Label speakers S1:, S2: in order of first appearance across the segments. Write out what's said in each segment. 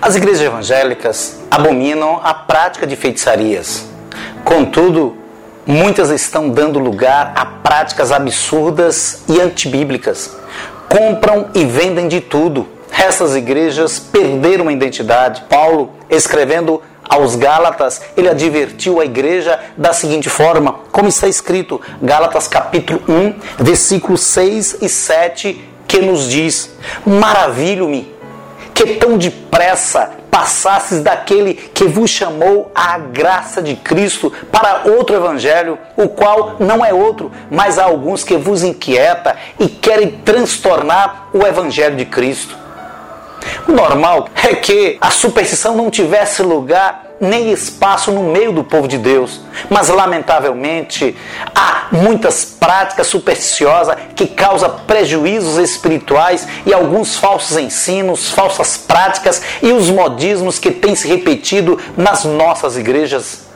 S1: as igrejas evangélicas abominam a prática de feitiçarias. Contudo, muitas estão dando lugar a práticas absurdas e antibíblicas. Compram e vendem de tudo. Essas igrejas perderam a identidade. Paulo, escrevendo aos Gálatas, ele advertiu a igreja da seguinte forma, como está escrito, Gálatas capítulo 1, versículos 6 e 7, que nos diz: Maravilho-me que tão depressa passasses daquele que vos chamou à graça de Cristo para outro evangelho, o qual não é outro, mas há alguns que vos inquieta e querem transtornar o evangelho de Cristo. O normal é que a superstição não tivesse lugar nem espaço no meio do povo de Deus. Mas, lamentavelmente, há muitas práticas supersticiosas que causam prejuízos espirituais e alguns falsos ensinos, falsas práticas e os modismos que têm se repetido nas nossas igrejas.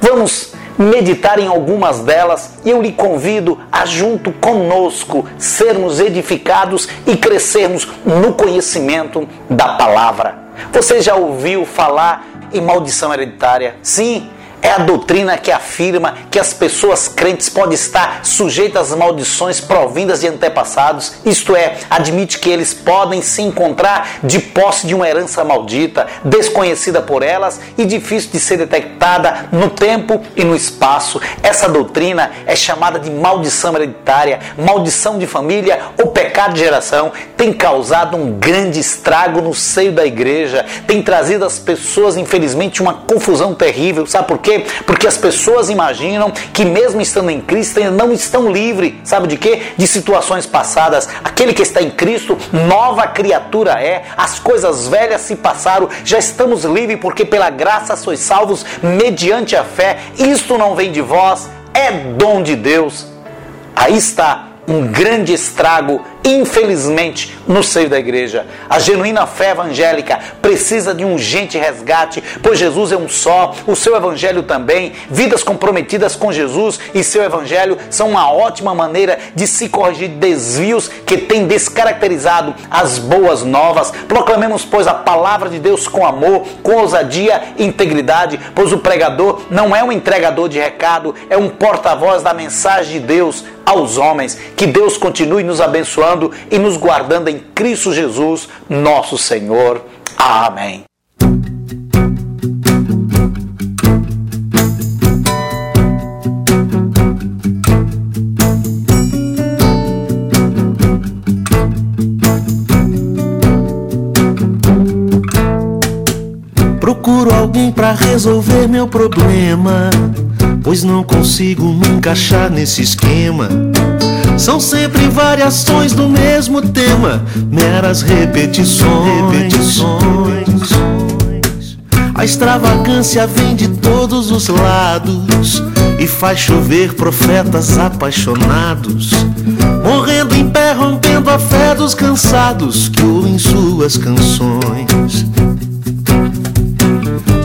S1: Vamos meditar em algumas delas e eu lhe convido a, junto conosco, sermos edificados e crescermos no conhecimento da palavra. Você já ouviu falar e maldição hereditária. Sim, é a doutrina que afirma que as pessoas crentes podem estar sujeitas às maldições provindas de antepassados, isto é, admite que eles podem se encontrar de posse de uma herança maldita, desconhecida por elas e difícil de ser detectada no tempo e no espaço. Essa doutrina é chamada de maldição hereditária, maldição de família ou pecado de geração. Tem causado um grande estrago no seio da igreja, tem trazido às pessoas, infelizmente, uma confusão terrível. Sabe por quê? Quê? Porque as pessoas imaginam que mesmo estando em Cristo ainda não estão livres, sabe de quê? De situações passadas. Aquele que está em Cristo, nova criatura é. As coisas velhas se passaram, já estamos livres porque pela graça sois salvos mediante a fé. Isto não vem de vós, é dom de Deus. Aí está um grande estrago infelizmente, no seio da igreja. A genuína fé evangélica precisa de um urgente resgate, pois Jesus é um só, o seu evangelho também. Vidas comprometidas com Jesus e seu evangelho são uma ótima maneira de se corrigir desvios que têm descaracterizado as boas novas. Proclamemos, pois, a palavra de Deus com amor, com ousadia e integridade, pois o pregador não é um entregador de recado, é um porta-voz da mensagem de Deus aos homens. Que Deus continue nos abençoando e nos guardando em Cristo Jesus, nosso Senhor. Amém.
S2: Procuro alguém para resolver meu problema, pois não consigo me encaixar nesse esquema. São sempre variações do mesmo tema, meras repetições. repetições. A extravagância vem de todos os lados e faz chover profetas apaixonados, morrendo em pé, rompendo a fé dos cansados que ouvem suas canções.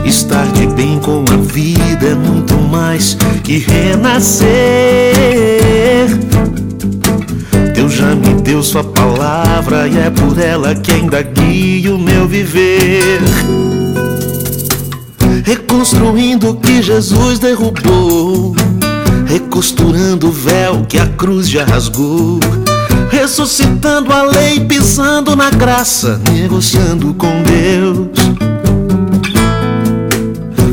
S2: Estar de bem com a vida é muito mais que renascer. Deus já me deu Sua palavra e é por ela que ainda guia o meu viver. Reconstruindo o que Jesus derrubou, recosturando o véu que a cruz já rasgou ressuscitando a lei, pisando na graça, negociando com Deus.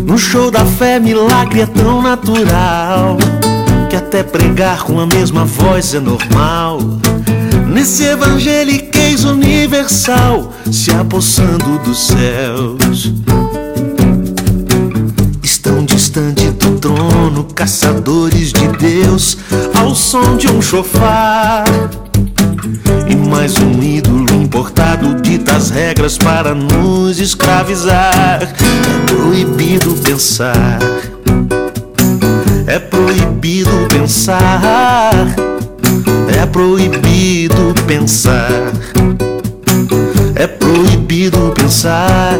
S2: No show da fé, milagre é tão natural que até pregar com a mesma voz é normal. Nesse evangeliquez universal, se apossando dos céus. Estão distante do trono, caçadores de Deus, ao som de um chofar e mais um ídolo importado dita as regras para nos escravizar. É proibido pensar, é proibido pensar, é proibido pensar, é proibido pensar.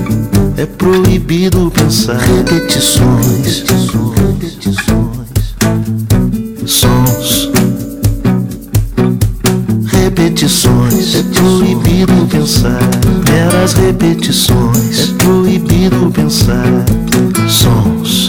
S2: É proibido pensar.
S1: Repetições.
S2: Sons.
S1: Repetições.
S2: É proibido pensar. Meras repetições.
S1: É proibido pensar.
S2: Sons.